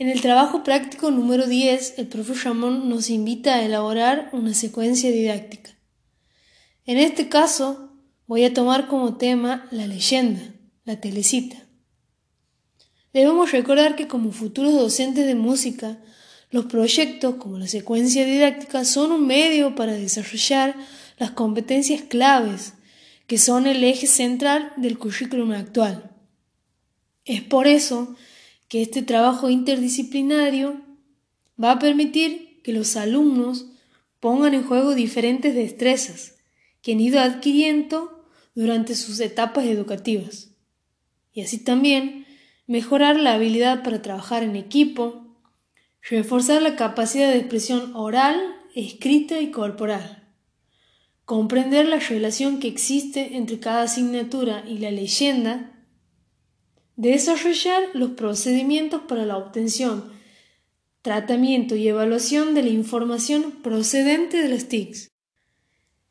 En el trabajo práctico número 10, el profesor Ramón nos invita a elaborar una secuencia didáctica. En este caso, voy a tomar como tema la leyenda, la telecita. Debemos recordar que como futuros docentes de música, los proyectos, como la secuencia didáctica, son un medio para desarrollar las competencias claves, que son el eje central del currículum actual. Es por eso que este trabajo interdisciplinario va a permitir que los alumnos pongan en juego diferentes destrezas que han ido adquiriendo durante sus etapas educativas y así también mejorar la habilidad para trabajar en equipo, reforzar la capacidad de expresión oral, escrita y corporal, comprender la relación que existe entre cada asignatura y la leyenda, desarrollar los procedimientos para la obtención, tratamiento y evaluación de la información procedente de las TICs.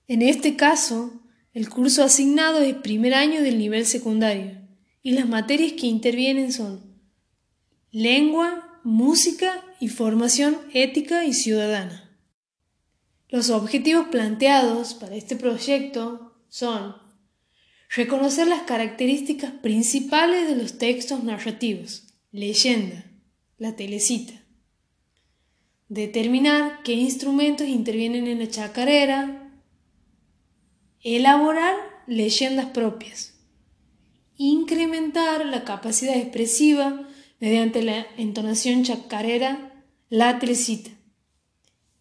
En este caso, el curso asignado es primer año del nivel secundario y las materias que intervienen son lengua, música y formación ética y ciudadana. Los objetivos planteados para este proyecto son reconocer las características principales de los textos narrativos, leyenda, la telecita, determinar qué instrumentos intervienen en la chacarera, elaborar leyendas propias, incrementar la capacidad expresiva mediante la entonación chacarera, la telecita,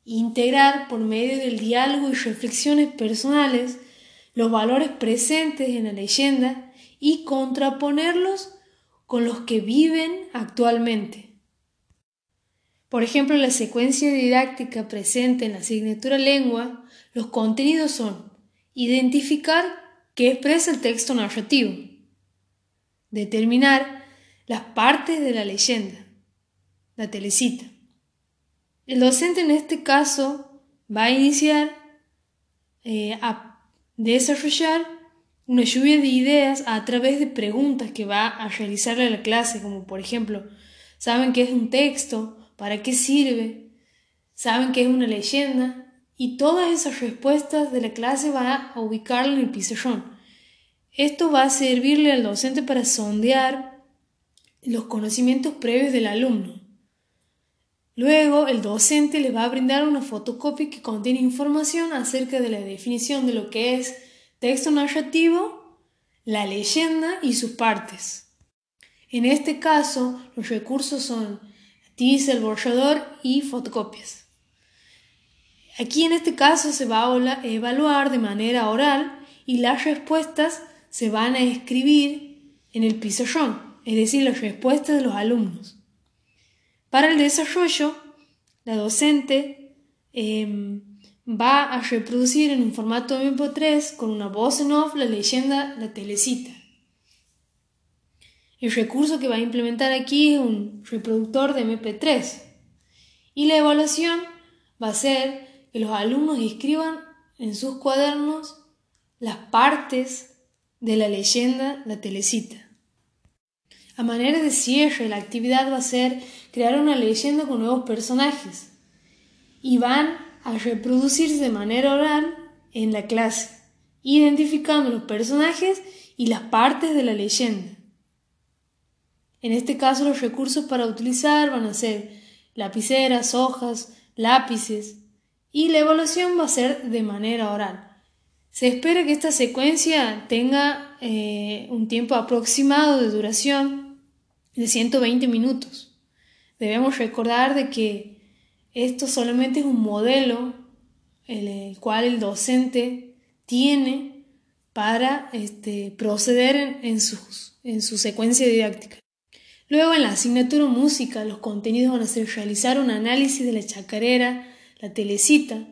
integrar por medio del diálogo y reflexiones personales los valores presentes en la leyenda y contraponerlos con los que viven actualmente. Por ejemplo, la secuencia didáctica presente en la asignatura lengua, los contenidos son identificar qué expresa el texto narrativo, determinar las partes de la leyenda, la telecita, el docente en este caso va a iniciar eh, a desarrollar una lluvia de ideas a través de preguntas que va a realizarle a la clase, como por ejemplo, ¿saben qué es un texto? ¿Para qué sirve? ¿Saben qué es una leyenda? Y todas esas respuestas de la clase va a ubicarlo en el pizarrón. Esto va a servirle al docente para sondear los conocimientos previos del alumno. Luego, el docente le va a brindar una fotocopia que contiene información acerca de la definición de lo que es texto narrativo, la leyenda y sus partes. En este caso, los recursos son tiza, el borrador y fotocopias. Aquí en este caso se va a evaluar de manera oral y las respuestas se van a escribir en el pizarrón, es decir, las respuestas de los alumnos. Para el desarrollo, la docente em, va a reproducir en un formato MP3 con una voz en off la leyenda La Telecita. El recurso que va a implementar aquí es un reproductor de MP3. Y la evaluación va a ser que los alumnos escriban en sus cuadernos las partes de la leyenda La Telecita. A manera de cierre, la actividad va a ser crear una leyenda con nuevos personajes y van a reproducirse de manera oral en la clase, identificando los personajes y las partes de la leyenda. En este caso los recursos para utilizar van a ser lapiceras, hojas, lápices y la evaluación va a ser de manera oral. Se espera que esta secuencia tenga eh, un tiempo aproximado de duración de 120 minutos. Debemos recordar de que esto solamente es un modelo en el cual el docente tiene para este, proceder en, sus, en su secuencia didáctica. Luego en la asignatura música los contenidos van a ser realizar un análisis de la chacarera, la telecita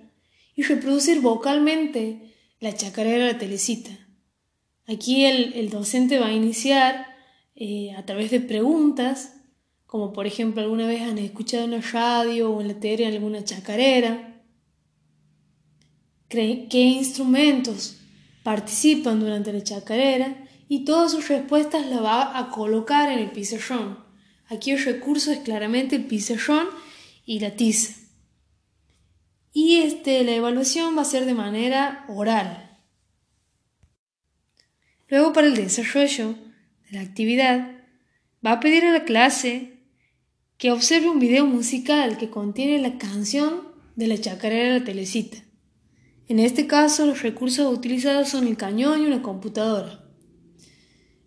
y reproducir vocalmente la chacarera, la telecita. Aquí el, el docente va a iniciar eh, a través de preguntas, como por ejemplo alguna vez han escuchado en la radio o en la tele alguna chacarera, qué instrumentos participan durante la chacarera y todas sus respuestas las va a colocar en el pizarrón Aquí el recurso es claramente el pizarrón y la tiza. Y este, la evaluación va a ser de manera oral. Luego para el desarrollo la actividad, va a pedir a la clase que observe un video musical que contiene la canción de la chacarera de la telecita. En este caso, los recursos utilizados son el cañón y una computadora.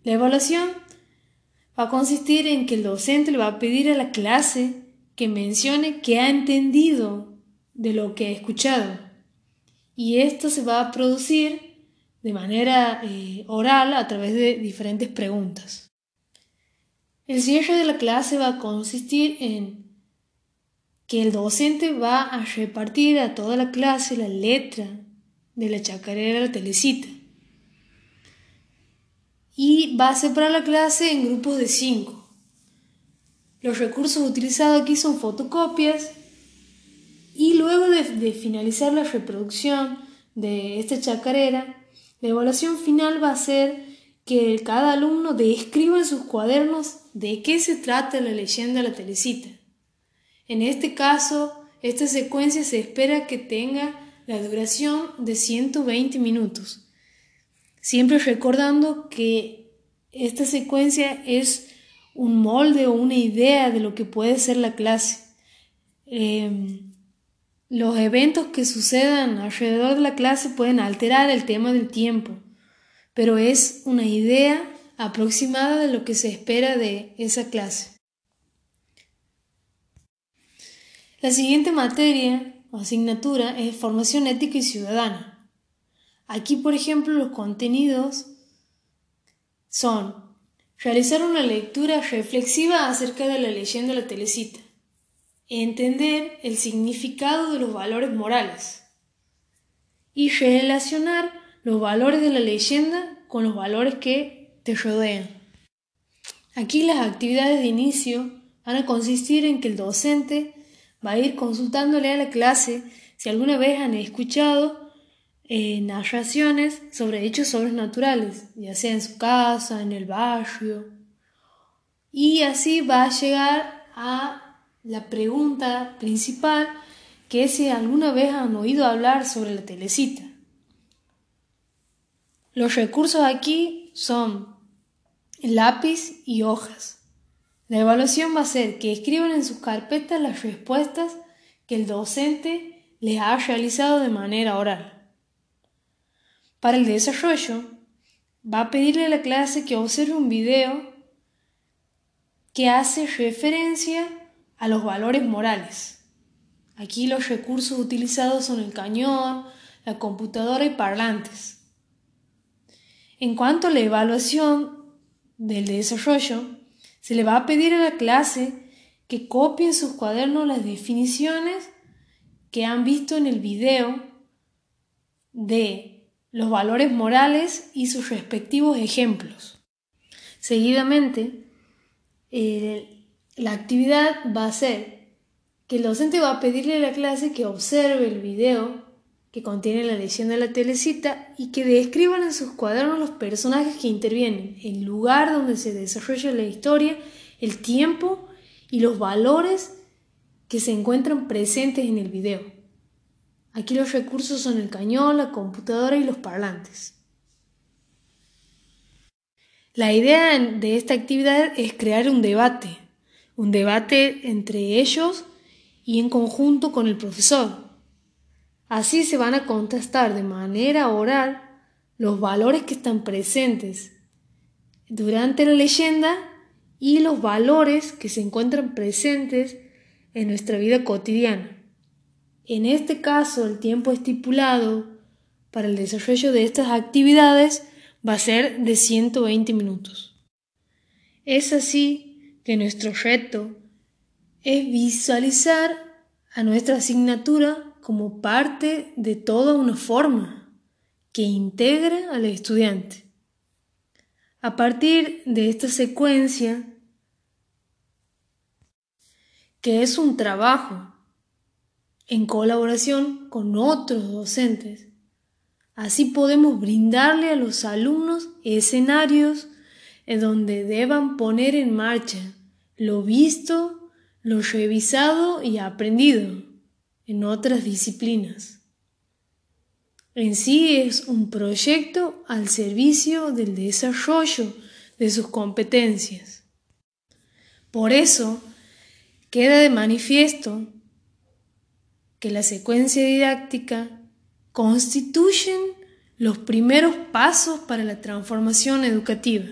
La evaluación va a consistir en que el docente le va a pedir a la clase que mencione que ha entendido de lo que ha escuchado. Y esto se va a producir de manera eh, oral a través de diferentes preguntas. El cierre de la clase va a consistir en que el docente va a repartir a toda la clase la letra de la chacarera de la telecita y va a separar la clase en grupos de cinco. Los recursos utilizados aquí son fotocopias y luego de, de finalizar la reproducción de esta chacarera, la evaluación final va a ser que cada alumno describa en sus cuadernos de qué se trata la leyenda de la telecita. En este caso, esta secuencia se espera que tenga la duración de 120 minutos siempre recordando que esta secuencia es un molde o una idea de lo que puede ser la clase. Em, los eventos que sucedan alrededor de la clase pueden alterar el tema del tiempo, pero es una idea aproximada de lo que se espera de esa clase. La siguiente materia o asignatura es formación ética y ciudadana. Aquí, por ejemplo, los contenidos son realizar una lectura reflexiva acerca de la leyenda de la telecita, entender el significado de los valores morales y relacionar los valores de la leyenda con los valores que te rodean. Aquí las actividades de inicio van a consistir en que el docente va a ir consultándole a la clase si alguna vez han escuchado eh, narraciones sobre hechos sobrenaturales, ya sea en su casa, en el barrio. Y así va a llegar a la pregunta principal, que es si alguna vez han oído hablar sobre la telecita. Los recursos aquí son lápiz y hojas. La evaluación va a ser que escriban en sus carpetas las respuestas que el docente les ha realizado de manera oral. Para el desarrollo, va a pedirle a la clase que observe un video que hace referencia a los valores morales. Aquí los recursos utilizados son el cañón, la computadora y parlantes. En cuanto a la evaluación del desarrollo, se le va a pedir a la clase que copie en sus cuadernos las definiciones que han visto en el video de los valores morales y sus respectivos ejemplos. Seguidamente, la actividad va a ser que el docente va a pedirle a la clase que observe el video que contiene la leyenda de la telecita y que describan en sus cuadernos los personajes que intervienen, el lugar donde se desarrolla la historia, el tiempo y los valores que se encuentran presentes en el video. Aquí los recursos son el cañón, la computadora y los parlantes. La idea de esta actividad es crear un debate, un debate entre ellos y en conjunto con el profesor. Así se van a contestar de manera oral los valores que están presentes durante la leyenda y los valores que se encuentran presentes en nuestra vida cotidiana. En este caso, el tiempo estipulado para el desarrollo de estas actividades va a ser de 120 minutos. Es así que nuestro reto es visualizar a nuestra asignatura como parte de toda una forma que integra al estudiante. A partir de esta secuencia, que es un trabajo en colaboración con otros docentes. Así podemos brindarle a los alumnos escenarios en donde deban poner en marcha lo visto, lo revisado y aprendido en otras disciplinas. En sí es un proyecto al servicio del desarrollo de sus competencias. Por eso, queda de manifiesto que la secuencia didáctica constituyen los primeros pasos para la transformación educativa.